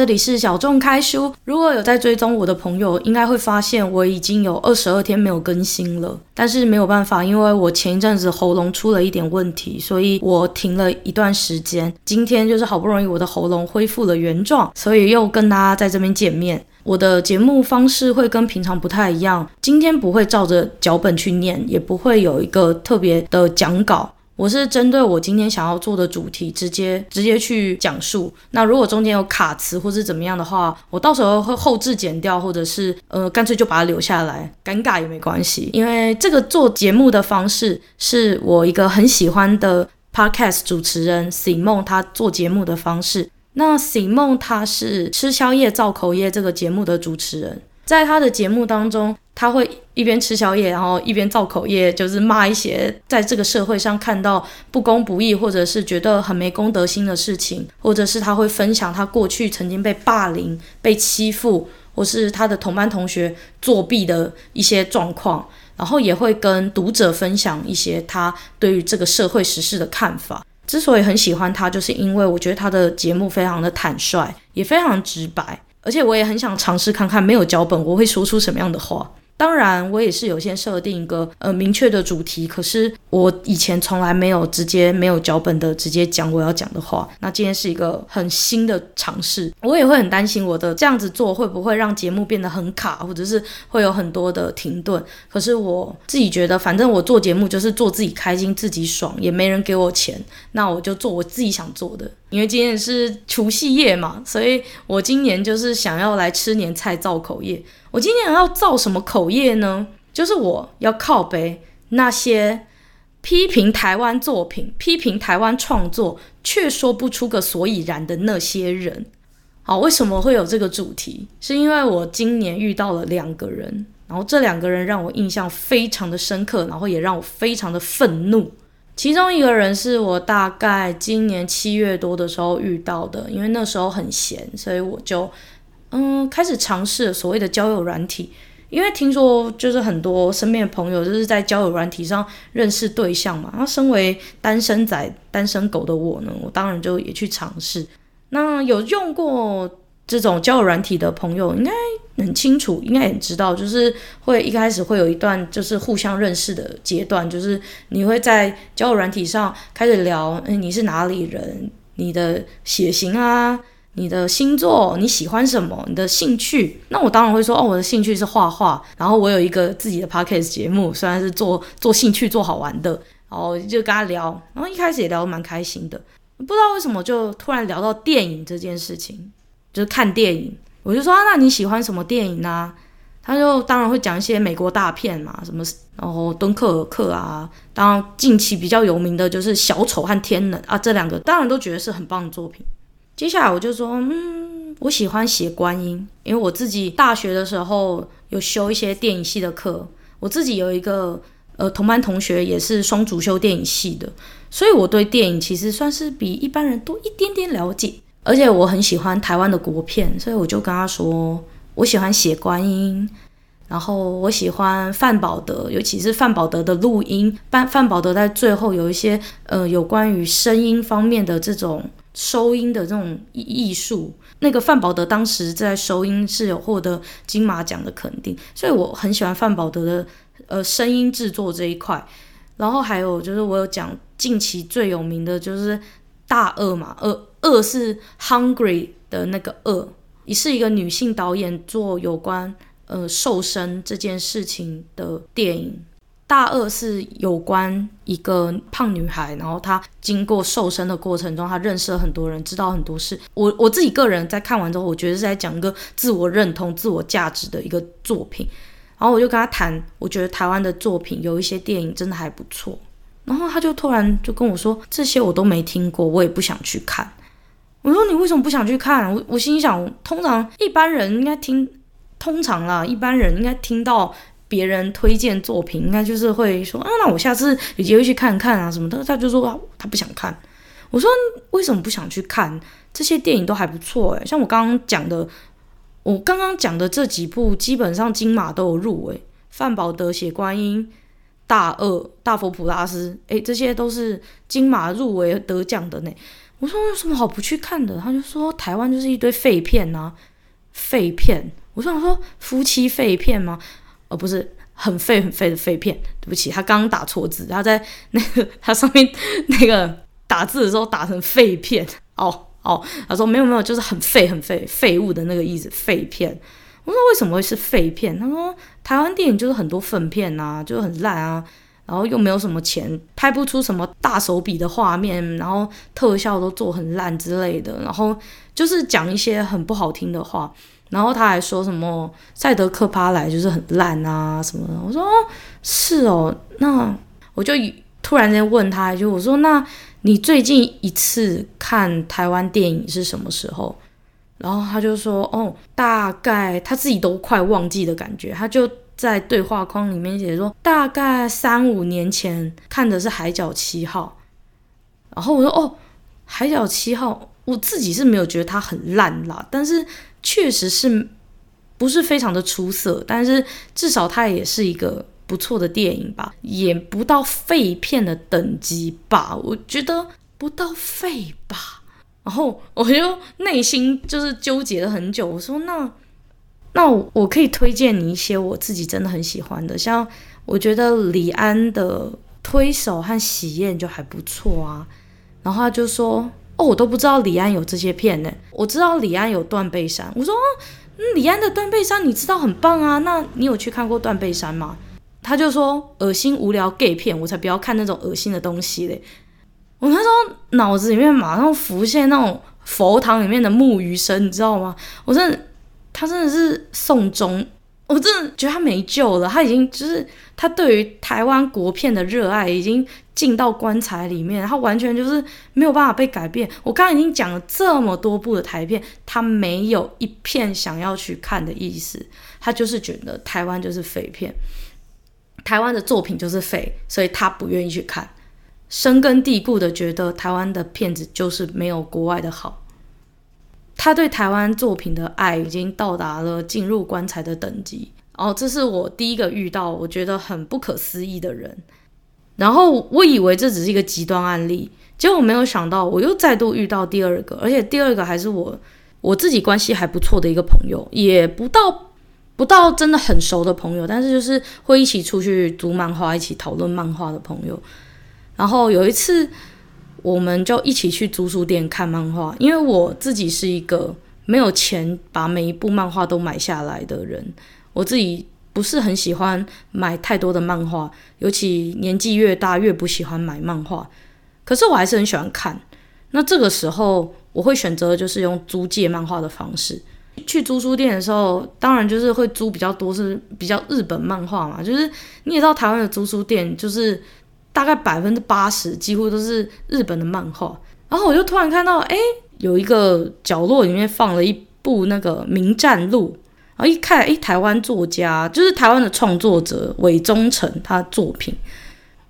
这里是小众开书。如果有在追踪我的朋友，应该会发现我已经有二十二天没有更新了。但是没有办法，因为我前一阵子喉咙出了一点问题，所以我停了一段时间。今天就是好不容易我的喉咙恢复了原状，所以又跟大家在这边见面。我的节目方式会跟平常不太一样，今天不会照着脚本去念，也不会有一个特别的讲稿。我是针对我今天想要做的主题，直接直接去讲述。那如果中间有卡词或是怎么样的话，我到时候会后置剪掉，或者是呃干脆就把它留下来，尴尬也没关系。因为这个做节目的方式是我一个很喜欢的 podcast 主持人 Simon 他做节目的方式。那 Simon 他是吃宵夜造口业这个节目的主持人，在他的节目当中，他会一边吃宵夜，然后一边造口业，就是骂一些在这个社会上看到不公不义，或者是觉得很没公德心的事情，或者是他会分享他过去曾经被霸凌、被欺负，或是他的同班同学作弊的一些状况，然后也会跟读者分享一些他对于这个社会时事的看法。之所以很喜欢他，就是因为我觉得他的节目非常的坦率，也非常直白，而且我也很想尝试看看没有脚本我会说出什么样的话。当然，我也是有先设定一个呃明确的主题，可是我以前从来没有直接没有脚本的直接讲我要讲的话。那今天是一个很新的尝试，我也会很担心我的这样子做会不会让节目变得很卡，或者是会有很多的停顿。可是我自己觉得，反正我做节目就是做自己开心、自己爽，也没人给我钱，那我就做我自己想做的。因为今天是除夕夜嘛，所以我今年就是想要来吃年菜造口业。我今年要造什么口业呢？就是我要靠北那些批评台湾作品、批评台湾创作却说不出个所以然的那些人。好，为什么会有这个主题？是因为我今年遇到了两个人，然后这两个人让我印象非常的深刻，然后也让我非常的愤怒。其中一个人是我大概今年七月多的时候遇到的，因为那时候很闲，所以我就。嗯，开始尝试所谓的交友软体，因为听说就是很多身边的朋友就是在交友软体上认识对象嘛。那身为单身仔、单身狗的我呢，我当然就也去尝试。那有用过这种交友软体的朋友，应该很清楚，应该也知道，就是会一开始会有一段就是互相认识的阶段，就是你会在交友软体上开始聊，嗯，你是哪里人，你的血型啊。你的星座，你喜欢什么？你的兴趣？那我当然会说，哦，我的兴趣是画画。然后我有一个自己的 podcast 节目，虽然是做做兴趣、做好玩的，然后就跟他聊。然后一开始也聊得蛮开心的，不知道为什么就突然聊到电影这件事情，就是看电影。我就说啊，那你喜欢什么电影呢？他就当然会讲一些美国大片嘛，什么然后敦刻尔克啊。当然近期比较有名的就是小丑和天能啊，这两个当然都觉得是很棒的作品。接下来我就说，嗯，我喜欢写观音，因为我自己大学的时候有修一些电影系的课，我自己有一个呃同班同学也是双主修电影系的，所以我对电影其实算是比一般人多一点点了解，而且我很喜欢台湾的国片，所以我就跟他说，我喜欢写观音，然后我喜欢范宝德，尤其是范宝德的录音，范范宝德在最后有一些呃有关于声音方面的这种。收音的这种艺术，那个范宝德当时在收音是有获得金马奖的肯定，所以我很喜欢范宝德的呃声音制作这一块。然后还有就是我有讲近期最有名的就是大鳄嘛，鳄饿是 hungry 的那个饿，也是一个女性导演做有关呃瘦身这件事情的电影。大饿是有关一个胖女孩，然后她经过瘦身的过程中，她认识了很多人，知道很多事。我我自己个人在看完之后，我觉得是在讲一个自我认同、自我价值的一个作品。然后我就跟他谈，我觉得台湾的作品有一些电影真的还不错。然后他就突然就跟我说：“这些我都没听过，我也不想去看。”我说：“你为什么不想去看？”我我心想，通常一般人应该听，通常啦，一般人应该听到。别人推荐作品，应该就是会说啊，那我下次有机会去看看啊什么的。他就说，他不想看。我说为什么不想去看？这些电影都还不错诶，像我刚刚讲的，我刚刚讲的这几部，基本上金马都有入围。范宝德写观音、大饿、大佛普拉斯，诶，这些都是金马入围得奖的呢。我说有什么好不去看的？他就说台湾就是一堆废片啊，废片。我想说夫妻废片吗？哦、不是很废很废的废片。对不起，他刚刚打错字，他在那个他上面那个打字的时候打成废片。哦哦，他说没有没有，就是很废很废废物的那个意思，废片。我说为什么会是废片？他说台湾电影就是很多粪片啊，就是很烂啊。然后又没有什么钱，拍不出什么大手笔的画面，然后特效都做很烂之类的，然后就是讲一些很不好听的话，然后他还说什么赛德克巴莱就是很烂啊什么的。我说，是哦，那我就突然间问他一句，我说那你最近一次看台湾电影是什么时候？然后他就说哦，大概他自己都快忘记的感觉，他就。在对话框里面写说，大概三五年前看的是《海角七号》，然后我说：“哦，《海角七号》，我自己是没有觉得它很烂啦，但是确实是不是非常的出色，但是至少它也是一个不错的电影吧，也不到废片的等级吧，我觉得不到废吧。”然后我就内心就是纠结了很久，我说：“那。”那我可以推荐你一些我自己真的很喜欢的，像我觉得李安的《推手》和《喜宴》就还不错啊。然后他就说：“哦，我都不知道李安有这些片呢。我知道李安有《断背山》。我说：哦，李安的《断背山》你知道很棒啊。那你有去看过《断背山》吗？”他就说：“恶心无聊 gay 片，我才不要看那种恶心的东西嘞。”我那时候脑子里面马上浮现那种佛堂里面的木鱼声，你知道吗？我真的。他真的是送终，我真的觉得他没救了。他已经就是他对于台湾国片的热爱已经进到棺材里面，他完全就是没有办法被改变。我刚刚已经讲了这么多部的台片，他没有一片想要去看的意思。他就是觉得台湾就是废片，台湾的作品就是废，所以他不愿意去看，深根蒂固的觉得台湾的片子就是没有国外的好。他对台湾作品的爱已经到达了进入棺材的等级，哦，这是我第一个遇到我觉得很不可思议的人。然后我以为这只是一个极端案例，结果没有想到我又再度遇到第二个，而且第二个还是我我自己关系还不错的一个朋友，也不到不到真的很熟的朋友，但是就是会一起出去读漫画、一起讨论漫画的朋友。然后有一次。我们就一起去租书店看漫画，因为我自己是一个没有钱把每一部漫画都买下来的人，我自己不是很喜欢买太多的漫画，尤其年纪越大越不喜欢买漫画。可是我还是很喜欢看，那这个时候我会选择就是用租借漫画的方式。去租书店的时候，当然就是会租比较多是比较日本漫画嘛，就是你也知道台湾的租书店就是。大概百分之八十几乎都是日本的漫画，然后我就突然看到，哎，有一个角落里面放了一部那个《名战录》，然后一看，哎，台湾作家就是台湾的创作者韦忠诚他的作品。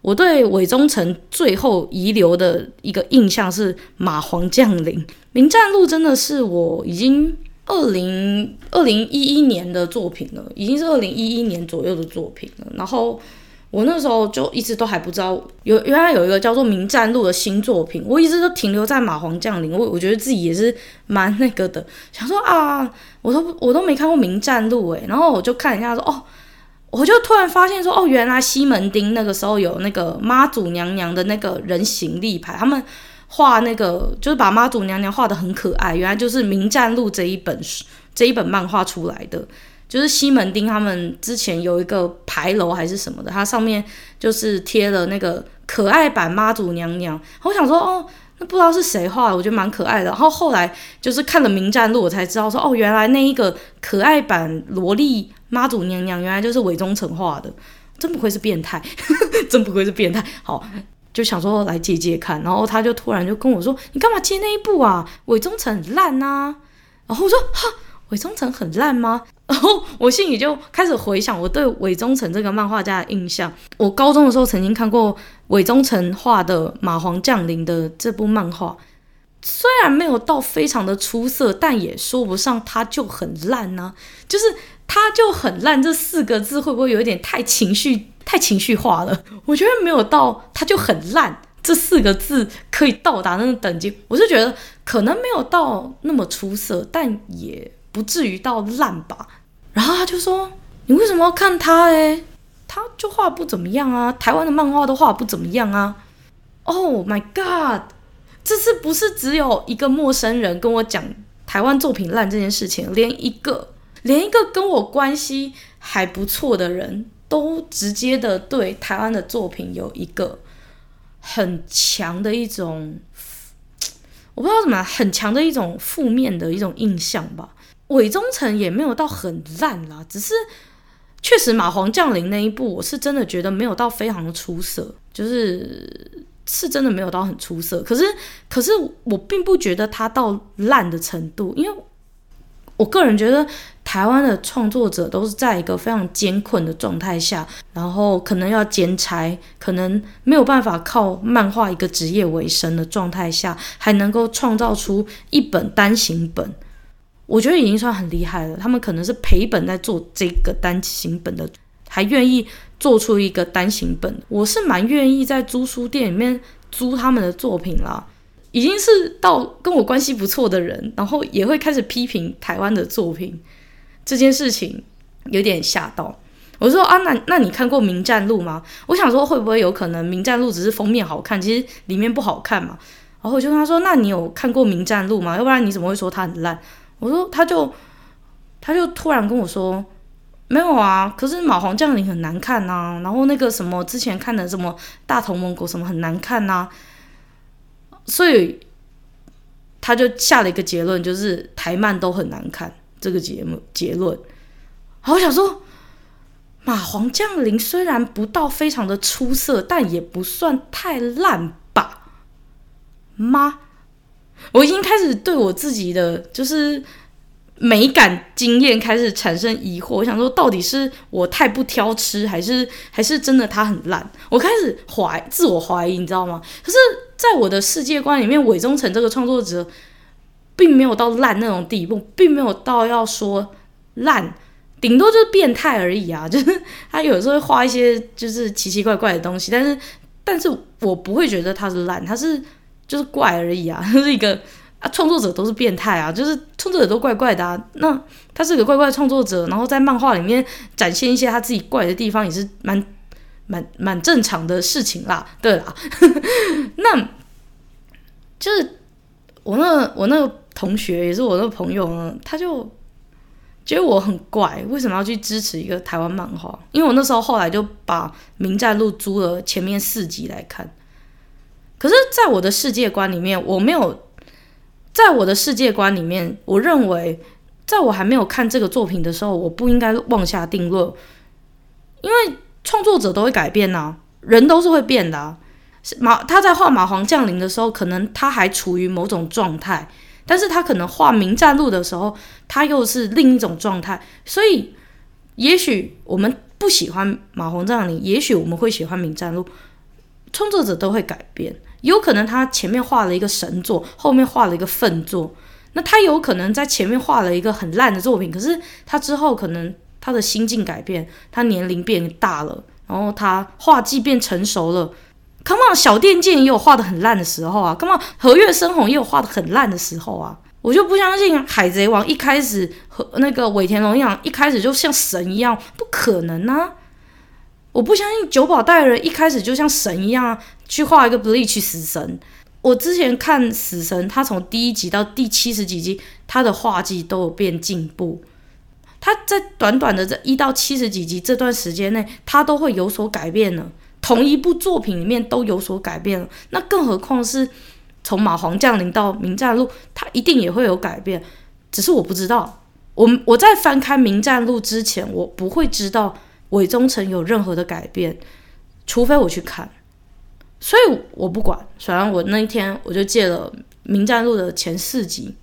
我对韦忠诚最后遗留的一个印象是《马皇降临》，《名战录》真的是我已经二零二零一一年的作品了，已经是二零一一年左右的作品了，然后。我那时候就一直都还不知道有原来有一个叫做《名战录》的新作品，我一直都停留在《马皇降临》，我我觉得自己也是蛮那个的，想说啊，我都我都没看过《名战录》诶，然后我就看一下说哦，我就突然发现说哦，原来西门町那个时候有那个妈祖娘娘的那个人形立牌，他们画那个就是把妈祖娘娘画的很可爱，原来就是《名战录》这一本书这一本漫画出来的。就是西门町他们之前有一个牌楼还是什么的，它上面就是贴了那个可爱版妈祖娘娘。我想说，哦，那不知道是谁画的，我觉得蛮可爱的。然后后来就是看了《名战录》，我才知道说，哦，原来那一个可爱版萝莉妈祖娘娘，原来就是韦中诚画的。真不愧是变态，真不愧是变态。好，就想说来借借看。然后他就突然就跟我说：“你干嘛借那一部啊？韦中诚很烂呐。”然后我说：“哈。”尾中诚很烂吗？然后我心里就开始回想我对尾中诚这个漫画家的印象。我高中的时候曾经看过尾中诚画的《马皇降临》的这部漫画，虽然没有到非常的出色，但也说不上它就很烂呢、就是它就很烂这四个字会不会有点太情绪、太情绪化了？我觉得没有到它就很烂这四个字可以到达那个等级，我是觉得可能没有到那么出色，但也不至于到烂吧。然后他就说：“你为什么要看他？哎，他就画不怎么样啊，台湾的漫画都画不怎么样啊。” Oh my god！这次不是只有一个陌生人跟我讲台湾作品烂这件事情，连一个连一个跟我关系还不错的人都直接的对台湾的作品有一个。很强的一种，我不知道怎么，很强的一种负面的一种印象吧。伪忠诚也没有到很烂啦，只是确实马皇降临那一部，我是真的觉得没有到非常的出色，就是是真的没有到很出色。可是，可是我并不觉得它到烂的程度，因为我个人觉得。台湾的创作者都是在一个非常艰困的状态下，然后可能要兼差，可能没有办法靠漫画一个职业为生的状态下，还能够创造出一本单行本，我觉得已经算很厉害了。他们可能是赔本在做这个单行本的，还愿意做出一个单行本，我是蛮愿意在租书店里面租他们的作品啦。已经是到跟我关系不错的人，然后也会开始批评台湾的作品。这件事情有点吓到，我说啊，那那你看过《冥战录》吗？我想说会不会有可能《冥战录》只是封面好看，其实里面不好看嘛？然后我就跟他说，那你有看过《冥战录》吗？要不然你怎么会说它很烂？我说他就他就突然跟我说没有啊，可是《马皇降临》很难看呐、啊，然后那个什么之前看的什么《大同盟国》什么很难看呐、啊，所以他就下了一个结论，就是台漫都很难看。这个节目结论，好，我想说，马皇降临虽然不到非常的出色，但也不算太烂吧？妈，我已经开始对我自己的就是美感经验开始产生疑惑。我想说，到底是我太不挑吃，还是还是真的它很烂？我开始怀自我怀疑，你知道吗？可是，在我的世界观里面，伪忠诚这个创作者。并没有到烂那种地步，并没有到要说烂，顶多就是变态而已啊！就是他有时候会画一些就是奇奇怪怪的东西，但是，但是我不会觉得他是烂，他是就是怪而已啊！他是一个啊，创作者都是变态啊，就是创作者都怪怪的啊。那他是个怪怪的创作者，然后在漫画里面展现一些他自己怪的地方，也是蛮蛮蛮正常的事情啦。对啦，那就是我那我那个。同学也是我那个朋友呢，他就觉得我很怪，为什么要去支持一个台湾漫画？因为我那时候后来就把《名战录》租了前面四集来看。可是，在我的世界观里面，我没有在我的世界观里面，我认为，在我还没有看这个作品的时候，我不应该妄下定论，因为创作者都会改变呐、啊，人都是会变的、啊。马他在画《马皇降临》的时候，可能他还处于某种状态。但是他可能画《明战录》的时候，他又是另一种状态，所以也许我们不喜欢《马皇降临》，也许我们会喜欢《明战录》。创作者都会改变，有可能他前面画了一个神作，后面画了一个粪作，那他有可能在前面画了一个很烂的作品，可是他之后可能他的心境改变，他年龄变大了，然后他画技变成熟了。Come on，小电剑也有画的很烂的时候啊！Come on，和月生红也有画的很烂的时候啊！我就不相信海贼王一开始和那个尾田荣一样，一开始就像神一样，不可能啊！我不相信九保带人一开始就像神一样去画一个 Bleach 死神。我之前看死神，他从第一集到第七十几集，他的画技都有变进步。他在短短的这一到七十几集这段时间内，他都会有所改变呢。同一部作品里面都有所改变了，那更何况是从马皇降临到冥战录，他一定也会有改变。只是我不知道，我我在翻开冥战录之前，我不会知道伪忠诚有任何的改变，除非我去看。所以我不管，虽然我那一天我就借了冥战录的前四集。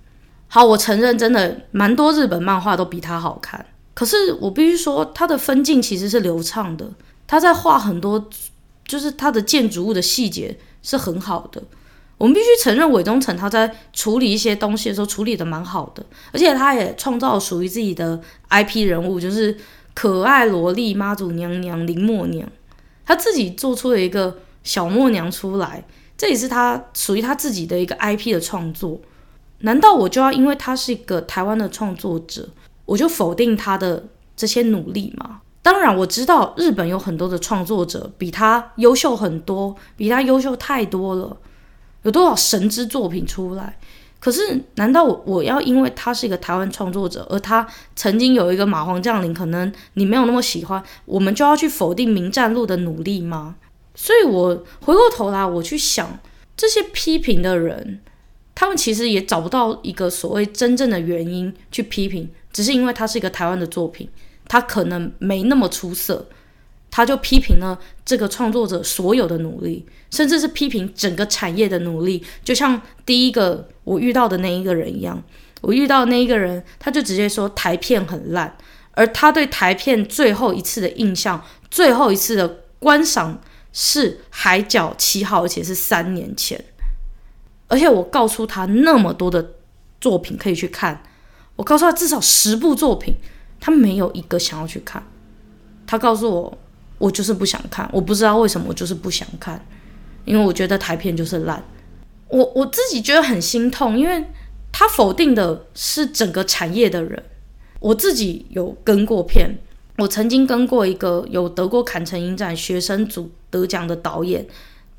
好，我承认真的蛮多日本漫画都比它好看，可是我必须说，它的分镜其实是流畅的。他在画很多，就是他的建筑物的细节是很好的。我们必须承认，伪忠诚他在处理一些东西的时候处理的蛮好的，而且他也创造属于自己的 IP 人物，就是可爱萝莉妈祖娘娘林默娘，他自己做出了一个小默娘出来，这也是他属于他自己的一个 IP 的创作。难道我就要因为他是一个台湾的创作者，我就否定他的这些努力吗？当然，我知道日本有很多的创作者比他优秀很多，比他优秀太多了，有多少神之作品出来？可是，难道我要因为他是一个台湾创作者，而他曾经有一个马皇降临，可能你没有那么喜欢，我们就要去否定明战路的努力吗？所以，我回过头来，我去想这些批评的人，他们其实也找不到一个所谓真正的原因去批评，只是因为他是一个台湾的作品。他可能没那么出色，他就批评了这个创作者所有的努力，甚至是批评整个产业的努力。就像第一个我遇到的那一个人一样，我遇到那一个人，他就直接说台片很烂，而他对台片最后一次的印象，最后一次的观赏是《海角七号》，而且是三年前。而且我告诉他那么多的作品可以去看，我告诉他至少十部作品。他没有一个想要去看，他告诉我，我就是不想看，我不知道为什么，我就是不想看，因为我觉得台片就是烂，我我自己觉得很心痛，因为他否定的是整个产业的人，我自己有跟过片，我曾经跟过一个有得过坎城影展学生组得奖的导演，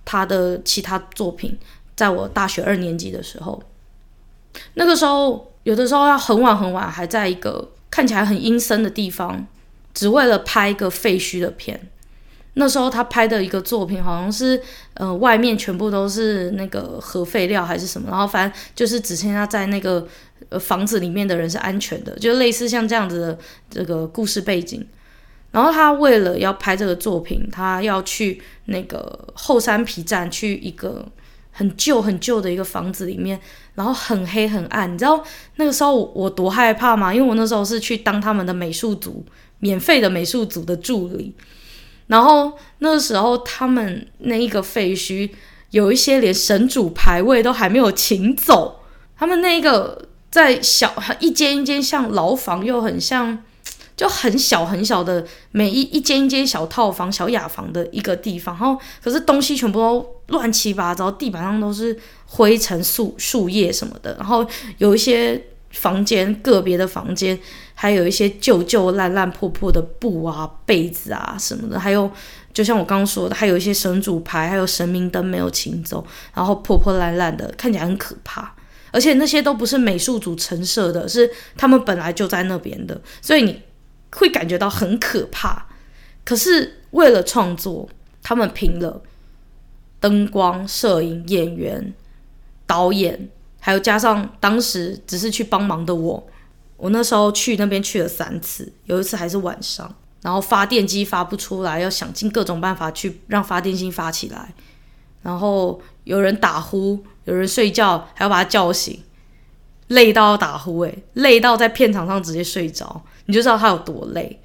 他的其他作品，在我大学二年级的时候，那个时候有的时候要很晚很晚，还在一个。看起来很阴森的地方，只为了拍一个废墟的片。那时候他拍的一个作品，好像是呃外面全部都是那个核废料还是什么，然后反正就是只剩下在那个房子里面的人是安全的，就类似像这样子的这个故事背景。然后他为了要拍这个作品，他要去那个后山皮站去一个。很旧很旧的一个房子里面，然后很黑很暗，你知道那个时候我，多害怕吗？因为我那时候是去当他们的美术组，免费的美术组的助理。然后那个时候他们那一个废墟，有一些连神主牌位都还没有请走，他们那一个在小一间一间像牢房，又很像。就很小很小的每一一间一间小套房、小雅房的一个地方，然后可是东西全部都乱七八糟，地板上都是灰尘、树树叶什么的，然后有一些房间个别的房间还有一些旧旧烂烂破破的布啊、被子啊什么的，还有就像我刚刚说的，还有一些神主牌，还有神明灯没有请走，然后破破烂烂的，看起来很可怕。而且那些都不是美术组陈设的，是他们本来就在那边的，所以你。会感觉到很可怕，可是为了创作，他们拼了灯光、摄影、演员、导演，还有加上当时只是去帮忙的我，我那时候去那边去了三次，有一次还是晚上，然后发电机发不出来，要想尽各种办法去让发电机发起来，然后有人打呼，有人睡觉，还要把他叫醒。累到打呼，诶，累到在片场上直接睡着，你就知道他有多累。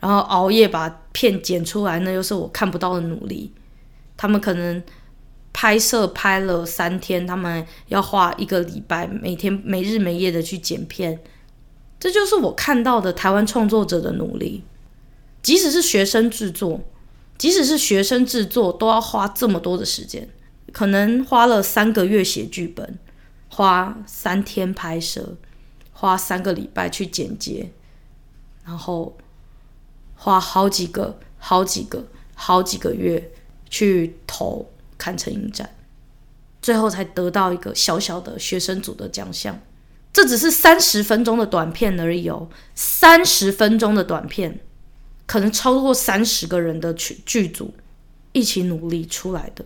然后熬夜把片剪出来，那又是我看不到的努力。他们可能拍摄拍了三天，他们要花一个礼拜，每天没日没夜的去剪片。这就是我看到的台湾创作者的努力。即使是学生制作，即使是学生制作，都要花这么多的时间，可能花了三个月写剧本。花三天拍摄，花三个礼拜去剪接，然后花好几个、好几个、好几个月去投看成影展，最后才得到一个小小的学生组的奖项。这只是三十分钟的短片而已哦，三十分钟的短片，可能超过三十个人的剧剧组一起努力出来的。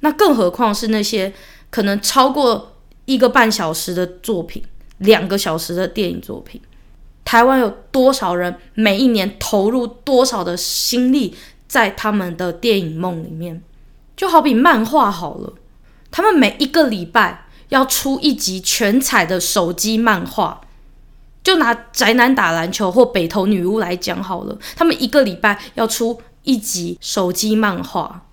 那更何况是那些可能超过。一个半小时的作品，两个小时的电影作品，台湾有多少人每一年投入多少的心力在他们的电影梦里面？就好比漫画好了，他们每一个礼拜要出一集全彩的手机漫画。就拿宅男打篮球或北投女巫来讲好了，他们一个礼拜要出一集手机漫画，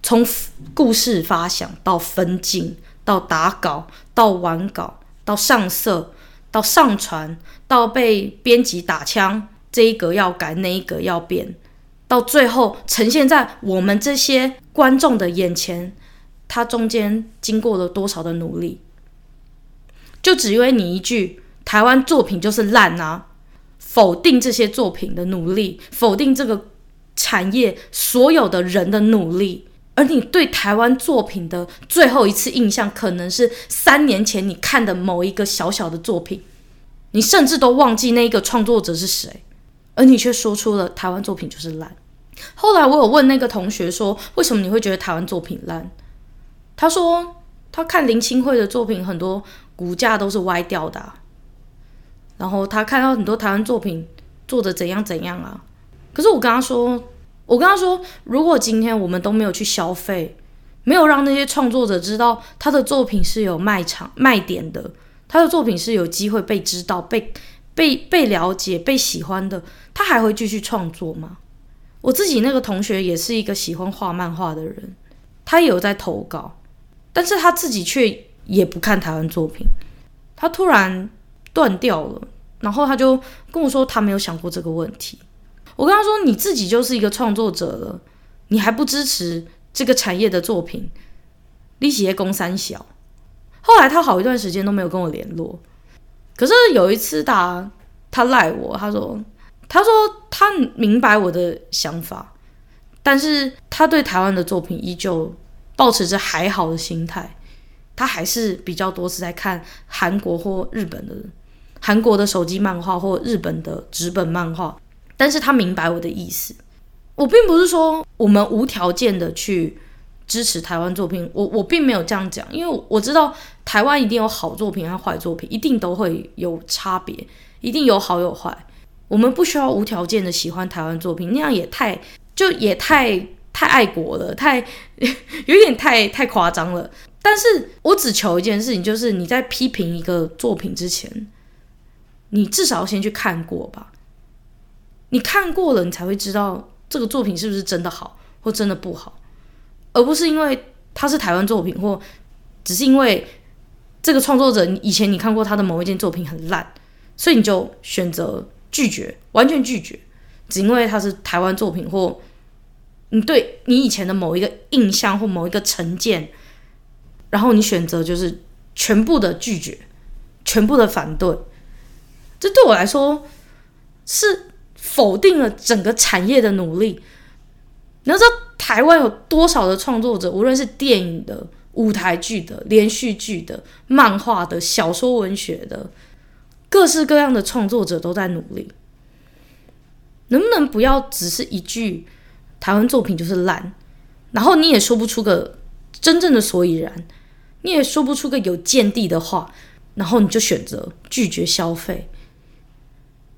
从故事发想到分镜。到打稿，到完稿，到上色，到上传，到被编辑打枪，这一格要改，那一格要变，到最后呈现在我们这些观众的眼前，他中间经过了多少的努力，就只因为你一句台湾作品就是烂啊，否定这些作品的努力，否定这个产业所有的人的努力，而你对台湾作品的最后一次印象，可能是三年前你看的某一个小小的作品，你甚至都忘记那一个创作者是谁，而你却说出了台湾作品就是烂。后来我有问那个同学说，为什么你会觉得台湾作品烂？他说他看林清慧的作品，很多骨架都是歪掉的，然后他看到很多台湾作品做的怎样怎样啊。可是我跟他说，我跟他说，如果今天我们都没有去消费，没有让那些创作者知道他的作品是有卖场卖点的，他的作品是有机会被知道、被被被了解、被喜欢的，他还会继续创作吗？我自己那个同学也是一个喜欢画漫画的人，他也有在投稿，但是他自己却也不看台湾作品。他突然断掉了，然后他就跟我说他没有想过这个问题。我跟他说：“你自己就是一个创作者了，你还不支持这个产业的作品，利息也供三小。”后来他好一段时间都没有跟我联络，可是有一次他他赖我，他说。他说他明白我的想法，但是他对台湾的作品依旧保持着还好的心态。他还是比较多是在看韩国或日本的韩国的手机漫画或日本的纸本漫画。但是他明白我的意思。我并不是说我们无条件的去支持台湾作品，我我并没有这样讲，因为我知道台湾一定有好作品和坏作品，一定都会有差别，一定有好有坏。我们不需要无条件的喜欢台湾作品，那样也太就也太太爱国了，太 有点太太夸张了。但是我只求一件事情，就是你在批评一个作品之前，你至少先去看过吧。你看过了，你才会知道这个作品是不是真的好或真的不好，而不是因为它是台湾作品，或只是因为这个创作者以前你看过他的某一件作品很烂，所以你就选择。拒绝，完全拒绝，只因为它是台湾作品，或你对你以前的某一个印象或某一个成见，然后你选择就是全部的拒绝，全部的反对，这对我来说是否定了整个产业的努力。你要知道台湾有多少的创作者，无论是电影的、舞台剧的、连续剧的、漫画的、小说文学的。各式各样的创作者都在努力，能不能不要只是一句台湾作品就是烂，然后你也说不出个真正的所以然，你也说不出个有见地的话，然后你就选择拒绝消费。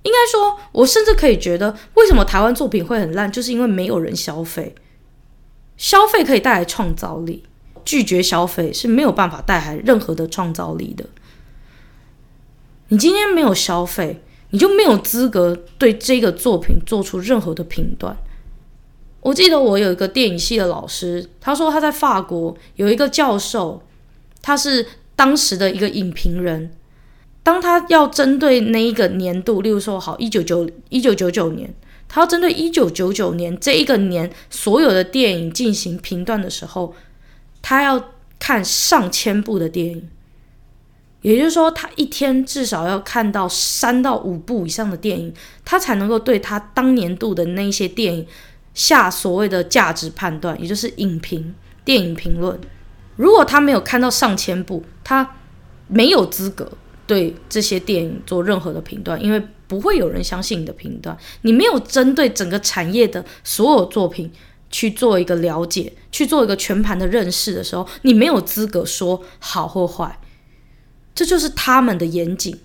应该说，我甚至可以觉得，为什么台湾作品会很烂，就是因为没有人消费。消费可以带来创造力，拒绝消费是没有办法带来任何的创造力的。你今天没有消费，你就没有资格对这个作品做出任何的评断。我记得我有一个电影系的老师，他说他在法国有一个教授，他是当时的一个影评人。当他要针对那一个年度，例如说好一九九一九九九年，他要针对一九九九年这一个年所有的电影进行评断的时候，他要看上千部的电影。也就是说，他一天至少要看到三到五部以上的电影，他才能够对他当年度的那些电影下所谓的价值判断，也就是影评、电影评论。如果他没有看到上千部，他没有资格对这些电影做任何的评断，因为不会有人相信你的评断。你没有针对整个产业的所有作品去做一个了解，去做一个全盘的认识的时候，你没有资格说好或坏。这就是他们的严谨。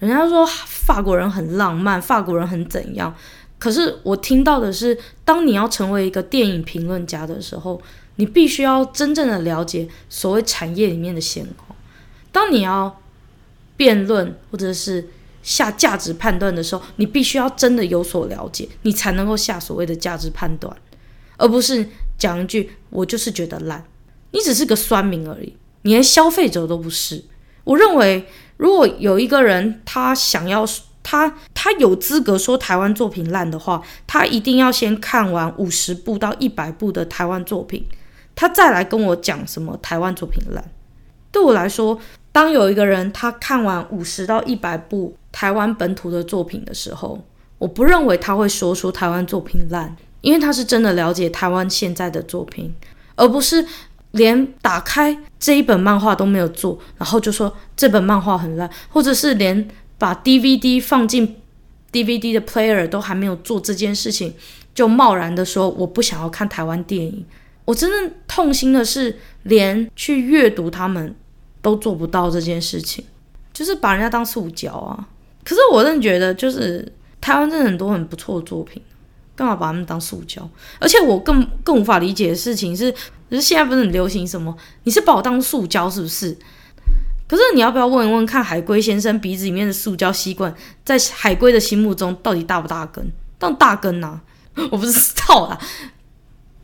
人家说法国人很浪漫，法国人很怎样？可是我听到的是，当你要成为一个电影评论家的时候，你必须要真正的了解所谓产业里面的现况。当你要辩论或者是下价值判断的时候，你必须要真的有所了解，你才能够下所谓的价值判断，而不是讲一句“我就是觉得烂”，你只是个酸民而已，你连消费者都不是。我认为，如果有一个人他想要 他他有资格说台湾作品烂的话，他一定要先看完五十部到一百部的台湾作品，他再来跟我讲什么台湾作品烂。对我来说，当有一个人他看完五十到一百部台湾本土的作品的时候，我不认为他会说出台湾作品烂，因为他是真的了解台湾现在的作品，而不是连打开这一本漫画都没有做，然后就说这本漫画很烂，或者是连把 DVD 放进 DVD 的 player 都还没有做这件事情，就贸然的说我不想要看台湾电影。我真正痛心的是，连去阅读他们。都做不到这件事情，就是把人家当塑胶啊！可是我真的觉得，就是台湾真的很多很不错的作品，干嘛把他们当塑胶？而且我更更无法理解的事情是，就是现在不是很流行什么？你是把我当塑胶是不是？可是你要不要问一问看，海龟先生鼻子里面的塑胶吸管，在海龟的心目中到底大不大根？当大根呐、啊？我不知道啊。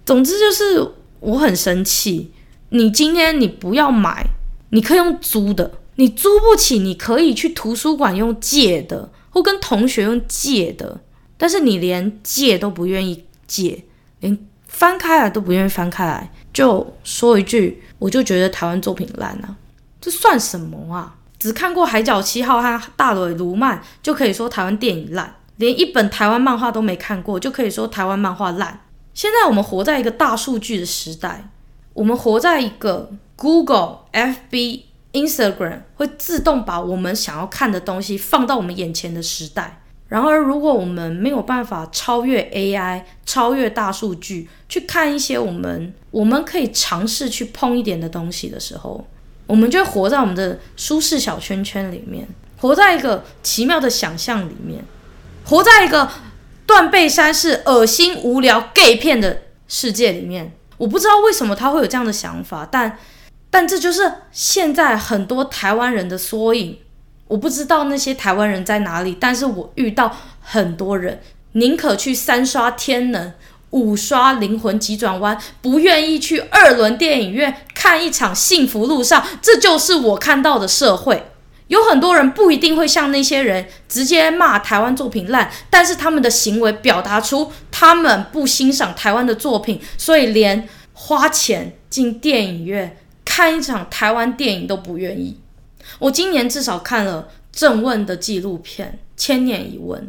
总之就是我很生气，你今天你不要买。你可以用租的，你租不起，你可以去图书馆用借的，或跟同学用借的。但是你连借都不愿意借，连翻开来都不愿意翻开来，就说一句，我就觉得台湾作品烂啊，这算什么啊？只看过《海角七号》和《大尾鲈鳗》就可以说台湾电影烂，连一本台湾漫画都没看过就可以说台湾漫画烂。现在我们活在一个大数据的时代，我们活在一个。Google、FB、Instagram 会自动把我们想要看的东西放到我们眼前的时代。然而，如果我们没有办法超越 AI、超越大数据，去看一些我们我们可以尝试去碰一点的东西的时候，我们就活在我们的舒适小圈圈里面，活在一个奇妙的想象里面，活在一个断背山是恶心无聊 gay 片的世界里面。我不知道为什么他会有这样的想法，但。但这就是现在很多台湾人的缩影。我不知道那些台湾人在哪里，但是我遇到很多人宁可去三刷天能、五刷灵魂急转弯，不愿意去二轮电影院看一场幸福路上。这就是我看到的社会。有很多人不一定会像那些人直接骂台湾作品烂，但是他们的行为表达出他们不欣赏台湾的作品，所以连花钱进电影院。看一场台湾电影都不愿意。我今年至少看了郑问的纪录片《千年一问》。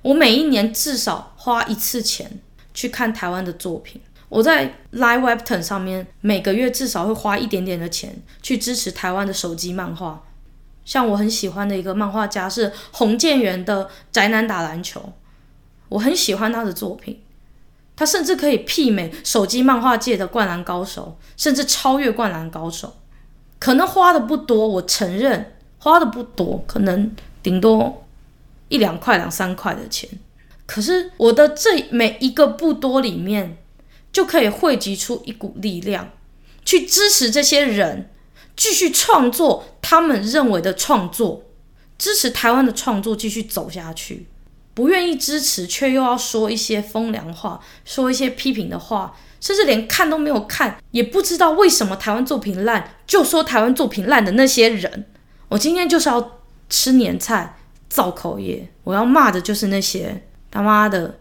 我每一年至少花一次钱去看台湾的作品。我在 Live Webton 上面每个月至少会花一点点的钱去支持台湾的手机漫画。像我很喜欢的一个漫画家是洪建元的《宅男打篮球》，我很喜欢他的作品。他甚至可以媲美手机漫画界的《灌篮高手》，甚至超越《灌篮高手》。可能花的不多，我承认花的不多，可能顶多一两块、两三块的钱。可是我的这每一个不多里面，就可以汇集出一股力量，去支持这些人继续创作他们认为的创作，支持台湾的创作继续走下去。不愿意支持，却又要说一些风凉话，说一些批评的话，甚至连看都没有看，也不知道为什么台湾作品烂，就说台湾作品烂的那些人，我今天就是要吃年菜，造口业，我要骂的就是那些他妈的，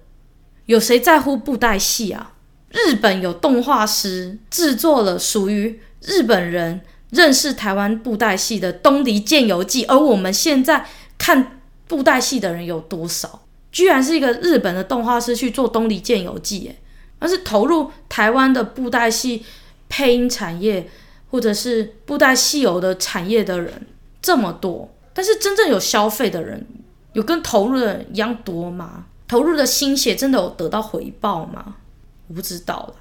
有谁在乎布袋戏啊？日本有动画师制作了属于日本人认识台湾布袋戏的《东离剑游记》，而我们现在看。布袋戏的人有多少？居然是一个日本的动画师去做《东离剑游记》诶，而是投入台湾的布袋戏配音产业，或者是布袋戏有的产业的人这么多，但是真正有消费的人，有跟投入的人一样多吗？投入的心血真的有得到回报吗？我不知道了。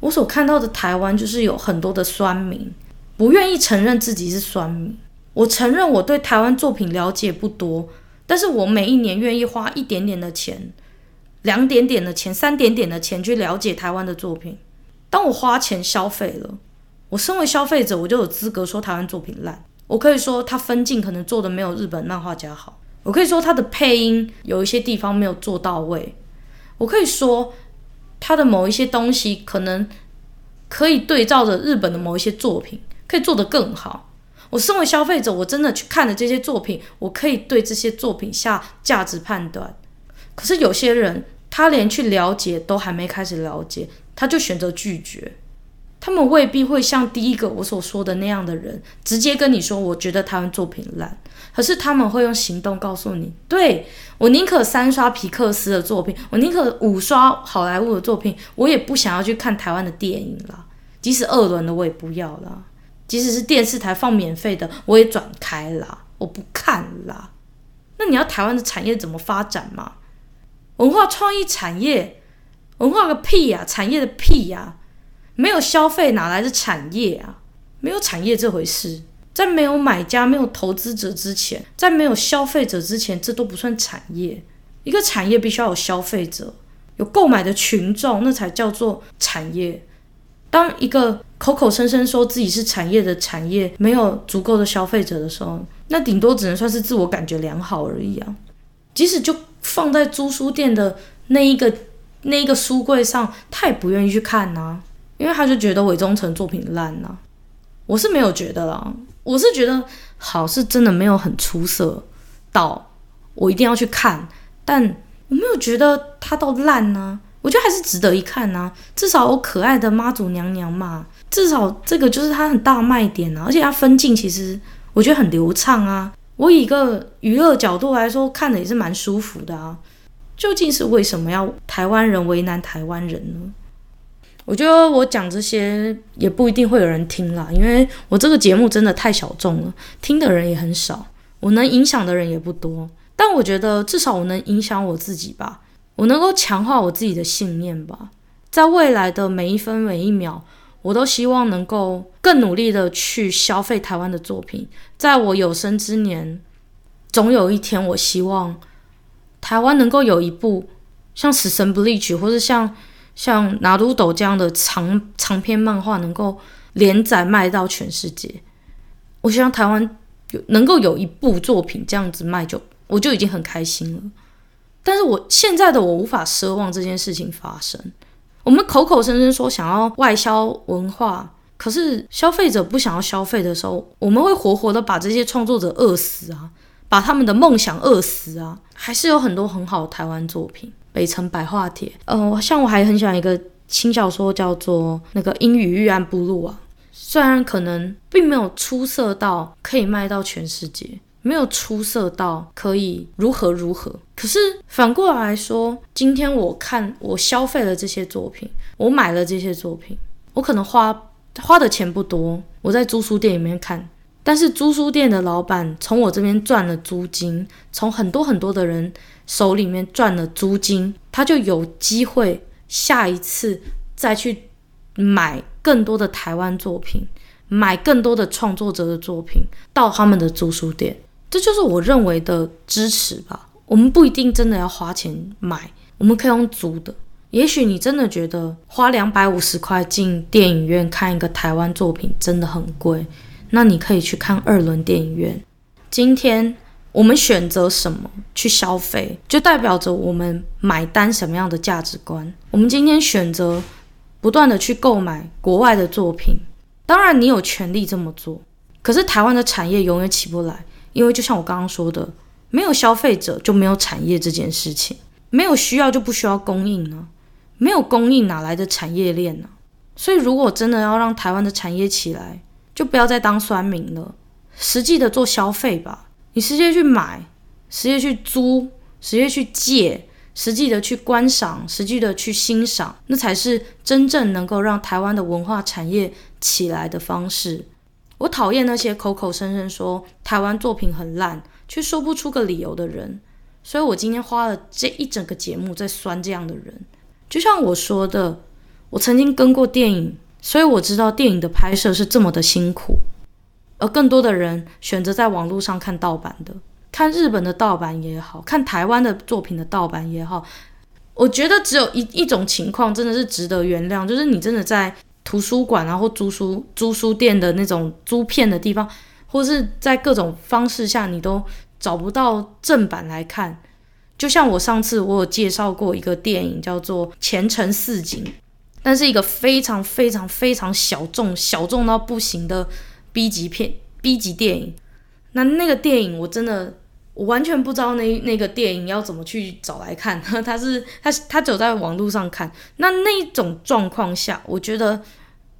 我所看到的台湾，就是有很多的酸民，不愿意承认自己是酸民。我承认我对台湾作品了解不多，但是我每一年愿意花一点点的钱，两点点的钱，三点点的钱去了解台湾的作品。当我花钱消费了，我身为消费者，我就有资格说台湾作品烂。我可以说他分镜可能做的没有日本漫画家好，我可以说他的配音有一些地方没有做到位，我可以说他的某一些东西可能可以对照着日本的某一些作品，可以做得更好。我身为消费者，我真的去看了这些作品，我可以对这些作品下价值判断。可是有些人，他连去了解都还没开始了解，他就选择拒绝。他们未必会像第一个我所说的那样的人，直接跟你说，我觉得台湾作品烂。可是他们会用行动告诉你，对，我宁可三刷皮克斯的作品，我宁可五刷好莱坞的作品，我也不想要去看台湾的电影啦。即使二轮的我也不要啦，即使是电视台放免费的，我也转开啦，我不看啦。那你要台湾的产业怎么发展嘛？文化创意产业，文化个屁呀，产业的屁呀，没有消费哪来的产业啊？没有产业这回事。在没有买家、没有投资者之前，在没有消费者之前，这都不算产业。一个产业必须要有消费者，有购买的群众，那才叫做产业。当一个口口声声说自己是产业的产业，没有足够的消费者的时候，那顶多只能算是自我感觉良好而已啊。即使就放在租书店的那一个那一个书柜上，他也不愿意去看呐、啊，因为他就觉得韦忠成作品烂呐、啊。我是没有觉得啦。我是觉得好是真的没有很出色到我一定要去看，但我没有觉得他到烂呢、啊。我觉得还是值得一看呐、啊。至少有可爱的妈祖娘娘嘛，至少这个就是它很大卖点啊。而且它分镜其实我觉得很流畅啊。我以一个娱乐角度来说，看的也是蛮舒服的啊。究竟是为什么要台湾人为难台湾人呢？我觉得我讲这些也不一定会有人听啦，因为我这个节目真的太小众了，听的人也很少，我能影响的人也不多。但我觉得至少我能影响我自己吧，我能够强化我自己的信念吧，在未来的每一分每一秒，我都希望能够更努力的去消费台湾的作品。在我有生之年，总有一天，我希望台湾能够有一部像《死神 Bleach》或者像。像拿鲁斗这样的长长篇漫画能够连载卖到全世界，我希望台湾有能够有一部作品这样子卖就我就已经很开心了。但是我现在的我无法奢望这件事情发生。我们口口声声说想要外销文化，可是消费者不想要消费的时候，我们会活活的把这些创作者饿死啊，把他们的梦想饿死啊。还是有很多很好的台湾作品。北城白话帖，呃，像我还很喜欢一个轻小说，叫做那个《英语预案部落》啊。虽然可能并没有出色到可以卖到全世界，没有出色到可以如何如何，可是反过来说，今天我看我消费了这些作品，我买了这些作品，我可能花花的钱不多，我在租书店里面看。但是租书店的老板从我这边赚了租金，从很多很多的人手里面赚了租金，他就有机会下一次再去买更多的台湾作品，买更多的创作者的作品到他们的租书店。这就是我认为的支持吧。我们不一定真的要花钱买，我们可以用租的。也许你真的觉得花两百五十块进电影院看一个台湾作品真的很贵。那你可以去看二轮电影院。今天我们选择什么去消费，就代表着我们买单什么样的价值观。我们今天选择不断的去购买国外的作品，当然你有权利这么做。可是台湾的产业永远起不来，因为就像我刚刚说的，没有消费者就没有产业这件事情，没有需要就不需要供应呢，没有供应哪来的产业链呢？所以如果真的要让台湾的产业起来，就不要再当酸民了，实际的做消费吧。你直接去买，直接去租，直接去借，实际的去观赏，实际的去欣赏，那才是真正能够让台湾的文化产业起来的方式。我讨厌那些口口声声说台湾作品很烂，却说不出个理由的人。所以我今天花了这一整个节目在酸这样的人。就像我说的，我曾经跟过电影。所以我知道电影的拍摄是这么的辛苦，而更多的人选择在网络上看盗版的，看日本的盗版也好，看台湾的作品的盗版也好。我觉得只有一一种情况真的是值得原谅，就是你真的在图书馆啊或租书租书店的那种租片的地方，或是在各种方式下你都找不到正版来看。就像我上次我有介绍过一个电影叫做《前程似锦》。但是一个非常非常非常小众、小众到不行的 B 级片、B 级电影。那那个电影我真的我完全不知道那那个电影要怎么去找来看。他是他他只有在网络上看。那那种状况下，我觉得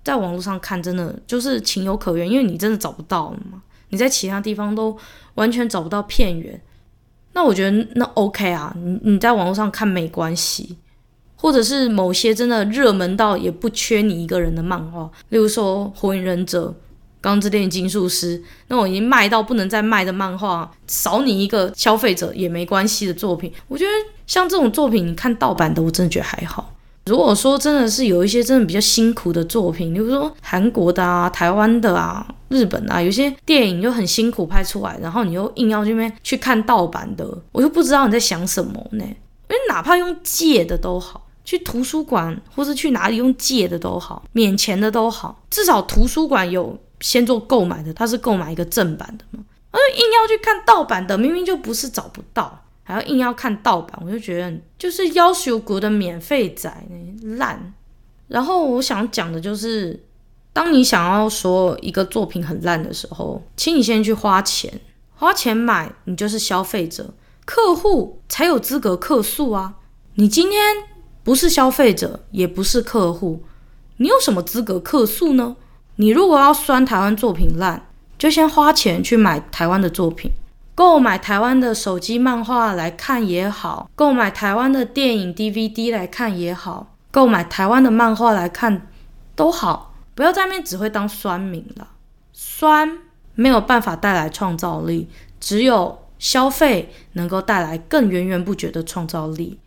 在网络上看，真的就是情有可原，因为你真的找不到了嘛。你在其他地方都完全找不到片源，那我觉得那 OK 啊，你你在网络上看没关系，或者是某些真的热门到也不缺你一个人的漫画，例如说《火影忍者》。钢之炼金术师那种已经卖到不能再卖的漫画，少你一个消费者也没关系的作品，我觉得像这种作品，你看盗版的，我真的觉得还好。如果说真的是有一些真的比较辛苦的作品，比如说韩国的啊、台湾的啊、日本啊，有些电影就很辛苦拍出来，然后你又硬要这边去看盗版的，我就不知道你在想什么呢？因为哪怕用借的都好，去图书馆或是去哪里用借的都好，免钱的都好，至少图书馆有。先做购买的，他是购买一个正版的嘛？而硬要去看盗版的，明明就不是找不到，还要硬要看盗版，我就觉得就是要求国的免费仔烂。然后我想讲的就是，当你想要说一个作品很烂的时候，请你先去花钱，花钱买，你就是消费者，客户才有资格客诉啊！你今天不是消费者，也不是客户，你有什么资格客诉呢？你如果要酸台湾作品烂，就先花钱去买台湾的作品，购买台湾的手机漫画来看也好，购买台湾的电影 DVD 来看也好，购买台湾的漫画来看都好，不要在那边只会当酸民了。酸没有办法带来创造力，只有消费能够带来更源源不绝的创造力。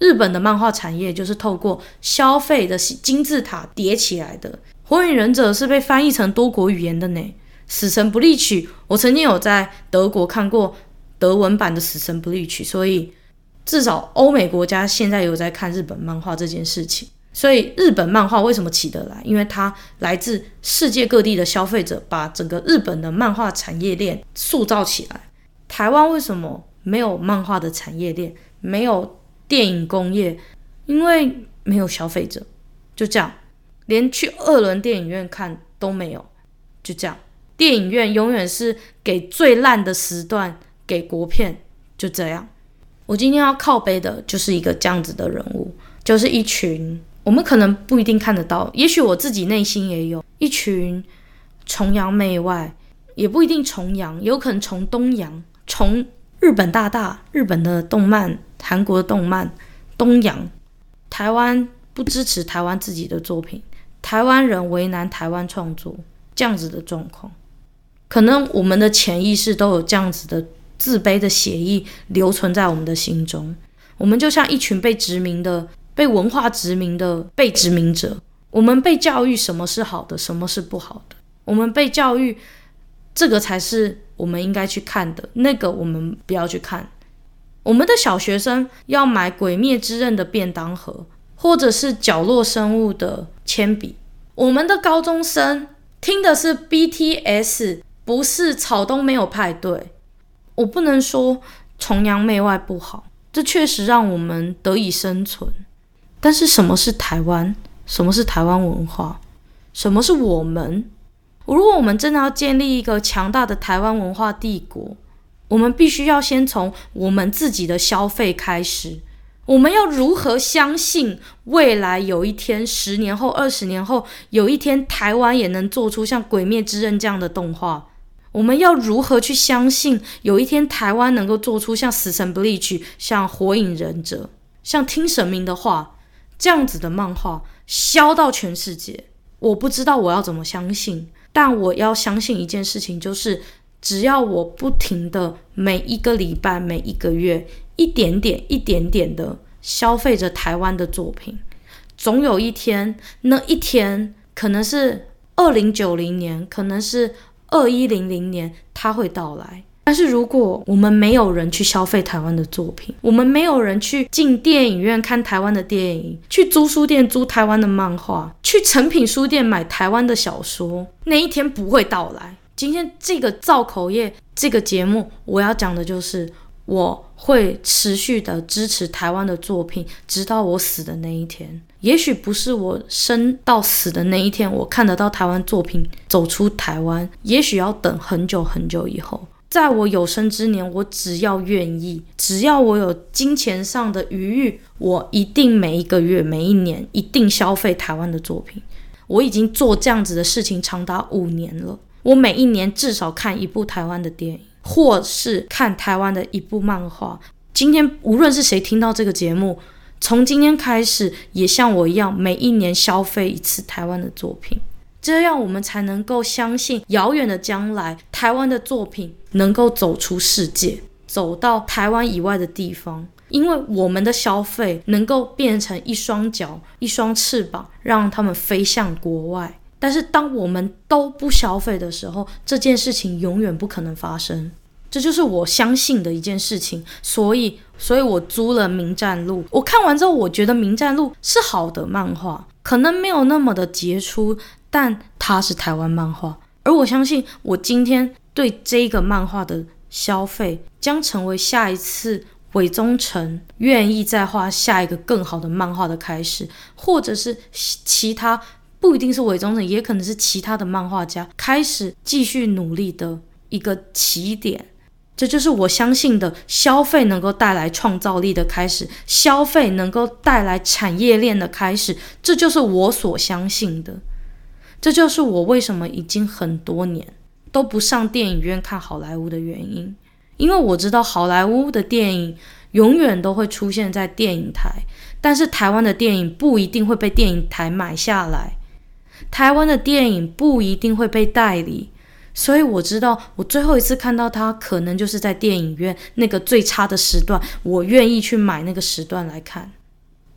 日本的漫画产业就是透过消费的金字塔叠起来的。火影忍者是被翻译成多国语言的呢。死神不利曲，我曾经有在德国看过德文版的死神不利曲，所以至少欧美国家现在有在看日本漫画这件事情。所以日本漫画为什么起得来？因为它来自世界各地的消费者，把整个日本的漫画产业链塑造起来。台湾为什么没有漫画的产业链？没有电影工业？因为没有消费者，就这样。连去二轮电影院看都没有，就这样。电影院永远是给最烂的时段给国片，就这样。我今天要靠背的就是一个这样子的人物，就是一群我们可能不一定看得到，也许我自己内心也有一群崇洋媚外，也不一定崇洋，有可能崇东洋，崇日本大大，日本的动漫、韩国的动漫，东洋，台湾不支持台湾自己的作品。台湾人为难台湾创作这样子的状况，可能我们的潜意识都有这样子的自卑的血液留存在我们的心中。我们就像一群被殖民的、被文化殖民的被殖民者。我们被教育什么是好的，什么是不好的。我们被教育这个才是我们应该去看的，那个我们不要去看。我们的小学生要买《鬼灭之刃》的便当盒。或者是角落生物的铅笔，我们的高中生听的是 BTS，不是草东没有派对。我不能说崇洋媚外不好，这确实让我们得以生存。但是什么是台湾？什么是台湾文化？什么是我们？如果我们真的要建立一个强大的台湾文化帝国，我们必须要先从我们自己的消费开始。我们要如何相信未来有一天，十年后、二十年后，有一天台湾也能做出像《鬼灭之刃》这样的动画？我们要如何去相信有一天台湾能够做出像《死神 Bleach》、像《火影忍者》、像《听神明的话》这样子的漫画销到全世界？我不知道我要怎么相信，但我要相信一件事情，就是只要我不停的每一个礼拜、每一个月。一点点、一点点的消费着台湾的作品，总有一天，那一天可能是二零九零年，可能是二一零零年，它会到来。但是如果我们没有人去消费台湾的作品，我们没有人去进电影院看台湾的电影，去租书店租台湾的漫画，去成品书店买台湾的小说，那一天不会到来。今天这个造口业这个节目，我要讲的就是。我会持续的支持台湾的作品，直到我死的那一天。也许不是我生到死的那一天，我看得到台湾作品走出台湾。也许要等很久很久以后，在我有生之年，我只要愿意，只要我有金钱上的余裕，我一定每一个月、每一年一定消费台湾的作品。我已经做这样子的事情长达五年了。我每一年至少看一部台湾的电影，或是看台湾的一部漫画。今天无论是谁听到这个节目，从今天开始也像我一样，每一年消费一次台湾的作品，这样我们才能够相信遥远的将来，台湾的作品能够走出世界，走到台湾以外的地方。因为我们的消费能够变成一双脚、一双翅膀，让他们飞向国外。但是当我们都不消费的时候，这件事情永远不可能发生。这就是我相信的一件事情。所以，所以我租了《名站路》。我看完之后，我觉得《名站路》是好的漫画，可能没有那么的杰出，但它是台湾漫画。而我相信，我今天对这个漫画的消费，将成为下一次。韦宗臣愿意再画下一个更好的漫画的开始，或者是其他不一定是伪装者，也可能是其他的漫画家开始继续努力的一个起点。这就是我相信的消费能够带来创造力的开始，消费能够带来产业链的开始。这就是我所相信的，这就是我为什么已经很多年都不上电影院看好莱坞的原因。因为我知道好莱坞的电影永远都会出现在电影台，但是台湾的电影不一定会被电影台买下来，台湾的电影不一定会被代理，所以我知道我最后一次看到它，可能就是在电影院那个最差的时段，我愿意去买那个时段来看，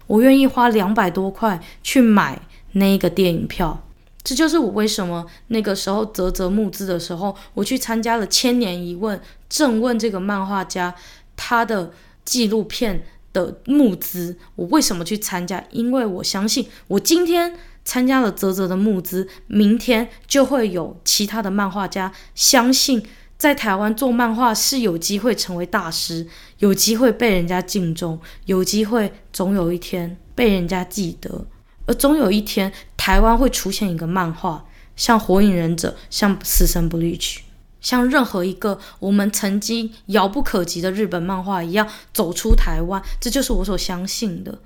我愿意花两百多块去买那个电影票。这就是我为什么那个时候啧啧募资的时候，我去参加了《千年一问》，正问这个漫画家他的纪录片的募资。我为什么去参加？因为我相信，我今天参加了泽泽的募资，明天就会有其他的漫画家相信，在台湾做漫画是有机会成为大师，有机会被人家敬重，有机会总有一天被人家记得。而总有一天，台湾会出现一个漫画，像《火影忍者》、像《死神不离去》、像任何一个我们曾经遥不可及的日本漫画一样走出台湾。这就是我所相信的。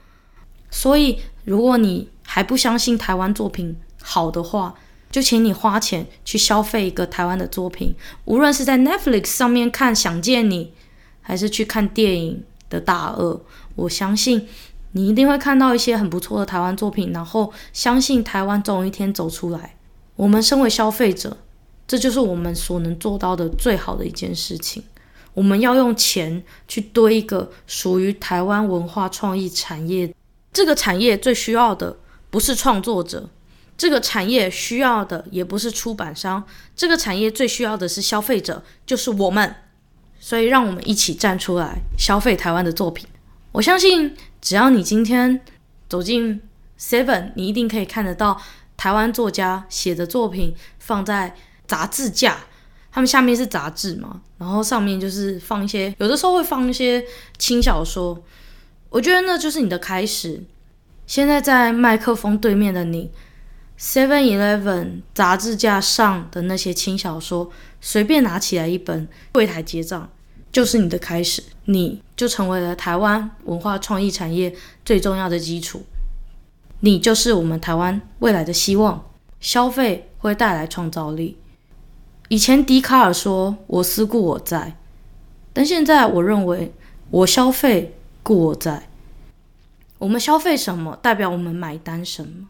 所以，如果你还不相信台湾作品好的话，就请你花钱去消费一个台湾的作品，无论是在 Netflix 上面看《想见你》，还是去看电影的《大鳄》，我相信。你一定会看到一些很不错的台湾作品，然后相信台湾总有一天走出来。我们身为消费者，这就是我们所能做到的最好的一件事情。我们要用钱去堆一个属于台湾文化创意产业。这个产业最需要的不是创作者，这个产业需要的也不是出版商，这个产业最需要的是消费者，就是我们。所以，让我们一起站出来消费台湾的作品。我相信。只要你今天走进 Seven，你一定可以看得到台湾作家写的作品放在杂志架，他们下面是杂志嘛，然后上面就是放一些，有的时候会放一些轻小说。我觉得那就是你的开始。现在在麦克风对面的你，Seven Eleven 杂志架上的那些轻小说，随便拿起来一本，柜台结账。就是你的开始，你就成为了台湾文化创意产业最重要的基础。你就是我们台湾未来的希望。消费会带来创造力。以前笛卡尔说“我思故我在”，但现在我认为“我消费故我在”。我们消费什么，代表我们买单什么。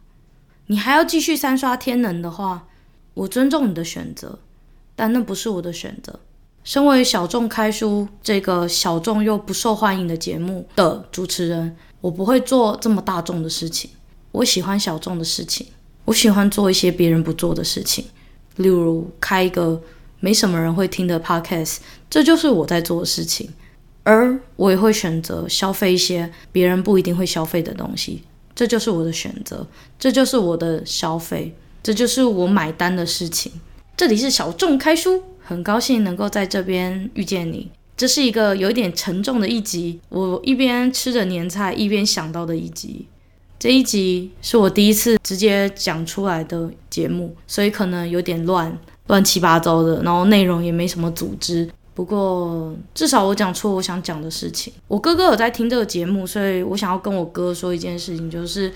你还要继续三刷天能的话，我尊重你的选择，但那不是我的选择。身为小众开书这个小众又不受欢迎的节目的主持人，我不会做这么大众的事情。我喜欢小众的事情，我喜欢做一些别人不做的事情，例如开一个没什么人会听的 podcast，这就是我在做的事情。而我也会选择消费一些别人不一定会消费的东西，这就是我的选择，这就是我的消费，这就是我买单的事情。这里是小众开书。很高兴能够在这边遇见你。这是一个有点沉重的一集，我一边吃着年菜一边想到的一集。这一集是我第一次直接讲出来的节目，所以可能有点乱，乱七八糟的，然后内容也没什么组织。不过至少我讲出我想讲的事情。我哥哥有在听这个节目，所以我想要跟我哥说一件事情，就是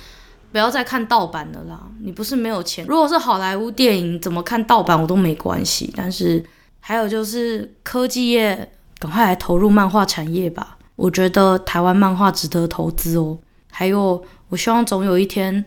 不要再看盗版的啦。你不是没有钱，如果是好莱坞电影，怎么看盗版我都没关系。但是还有就是科技业，赶快来投入漫画产业吧。我觉得台湾漫画值得投资哦。还有，我希望总有一天。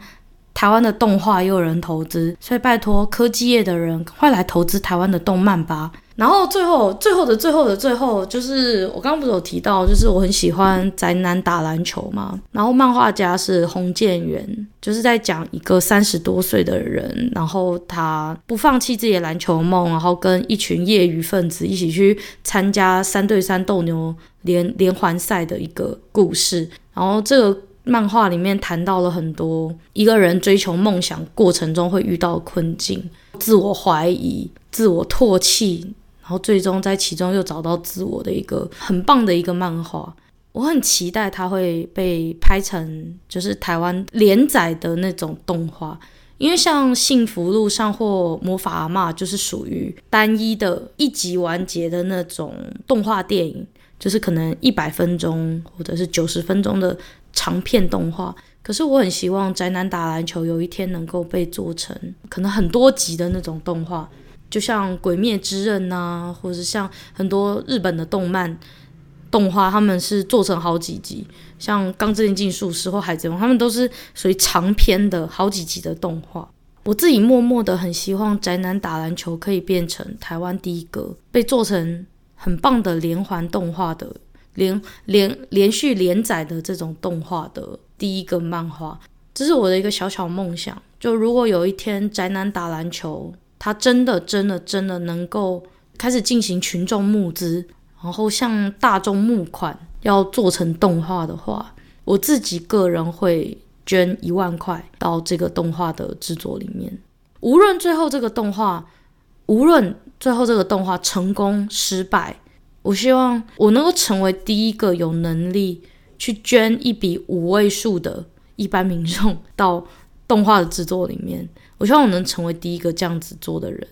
台湾的动画也有人投资，所以拜托科技业的人快来投资台湾的动漫吧。然后最后最后的最后的最后，就是我刚刚不是有提到，就是我很喜欢宅男打篮球嘛。然后漫画家是洪建元，就是在讲一个三十多岁的人，然后他不放弃自己的篮球梦，然后跟一群业余分子一起去参加三对三斗牛连连环赛的一个故事。然后这个。漫画里面谈到了很多一个人追求梦想过程中会遇到困境，自我怀疑、自我唾弃，然后最终在其中又找到自我的一个很棒的一个漫画。我很期待它会被拍成就是台湾连载的那种动画，因为像《幸福路上》或《魔法阿嬷》就是属于单一的一集完结的那种动画电影，就是可能一百分钟或者是九十分钟的。长片动画，可是我很希望《宅男打篮球》有一天能够被做成可能很多集的那种动画，就像《鬼灭之刃》呐，或者像很多日本的动漫动画，他们是做成好几集，像《钢之炼金术师》或《海贼王》，他们都是属于长篇的好几集的动画。我自己默默的很希望《宅男打篮球》可以变成台湾第一个被做成很棒的连环动画的。连连连续连载的这种动画的第一个漫画，这是我的一个小小梦想。就如果有一天宅男打篮球，他真的真的真的能够开始进行群众募资，然后向大众募款要做成动画的话，我自己个人会捐一万块到这个动画的制作里面。无论最后这个动画，无论最后这个动画成功失败。我希望我能够成为第一个有能力去捐一笔五位数的一般民众到动画的制作里面。我希望我能成为第一个这样子做的人。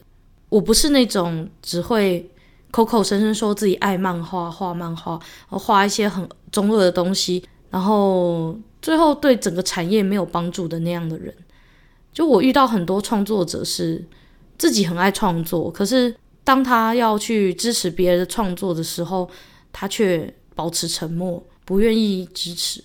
我不是那种只会口口声声说自己爱漫画、画漫画，画一些很中二的东西，然后最后对整个产业没有帮助的那样的人。就我遇到很多创作者是自己很爱创作，可是。当他要去支持别人的创作的时候，他却保持沉默，不愿意支持。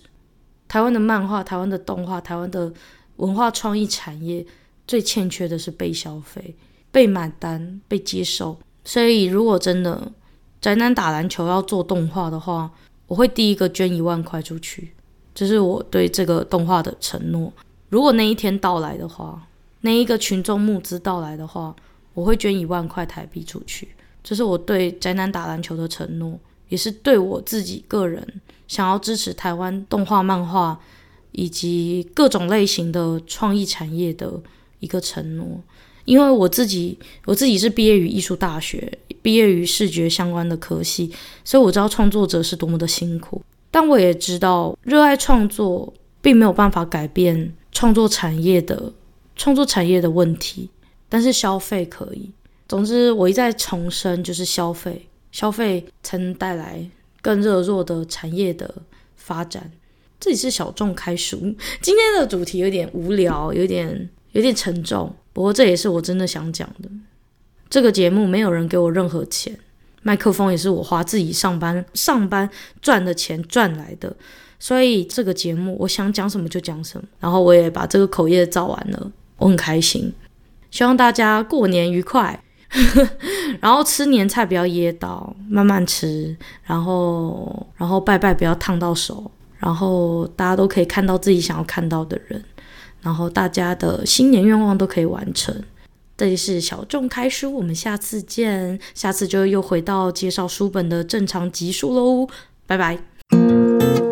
台湾的漫画、台湾的动画、台湾的文化创意产业最欠缺的是被消费、被买单、被接受。所以，如果真的宅男打篮球要做动画的话，我会第一个捐一万块出去，这是我对这个动画的承诺。如果那一天到来的话，那一个群众募资到来的话。我会捐一万块台币出去，这是我对宅男打篮球的承诺，也是对我自己个人想要支持台湾动画、漫画以及各种类型的创意产业的一个承诺。因为我自己，我自己是毕业于艺术大学，毕业于视觉相关的科系，所以我知道创作者是多么的辛苦。但我也知道，热爱创作并没有办法改变创作产业的创作产业的问题。但是消费可以。总之，我一再重申，就是消费，消费才能带来更热络的产业的发展。这里是小众开书，今天的主题有点无聊，有点有点沉重。不过这也是我真的想讲的。这个节目没有人给我任何钱，麦克风也是我花自己上班上班赚的钱赚来的。所以这个节目我想讲什么就讲什么，然后我也把这个口业造完了，我很开心。希望大家过年愉快，然后吃年菜不要噎到，慢慢吃，然后然后拜拜不要烫到手，然后大家都可以看到自己想要看到的人，然后大家的新年愿望都可以完成。这里是小众开书，我们下次见，下次就又回到介绍书本的正常集数喽，拜拜。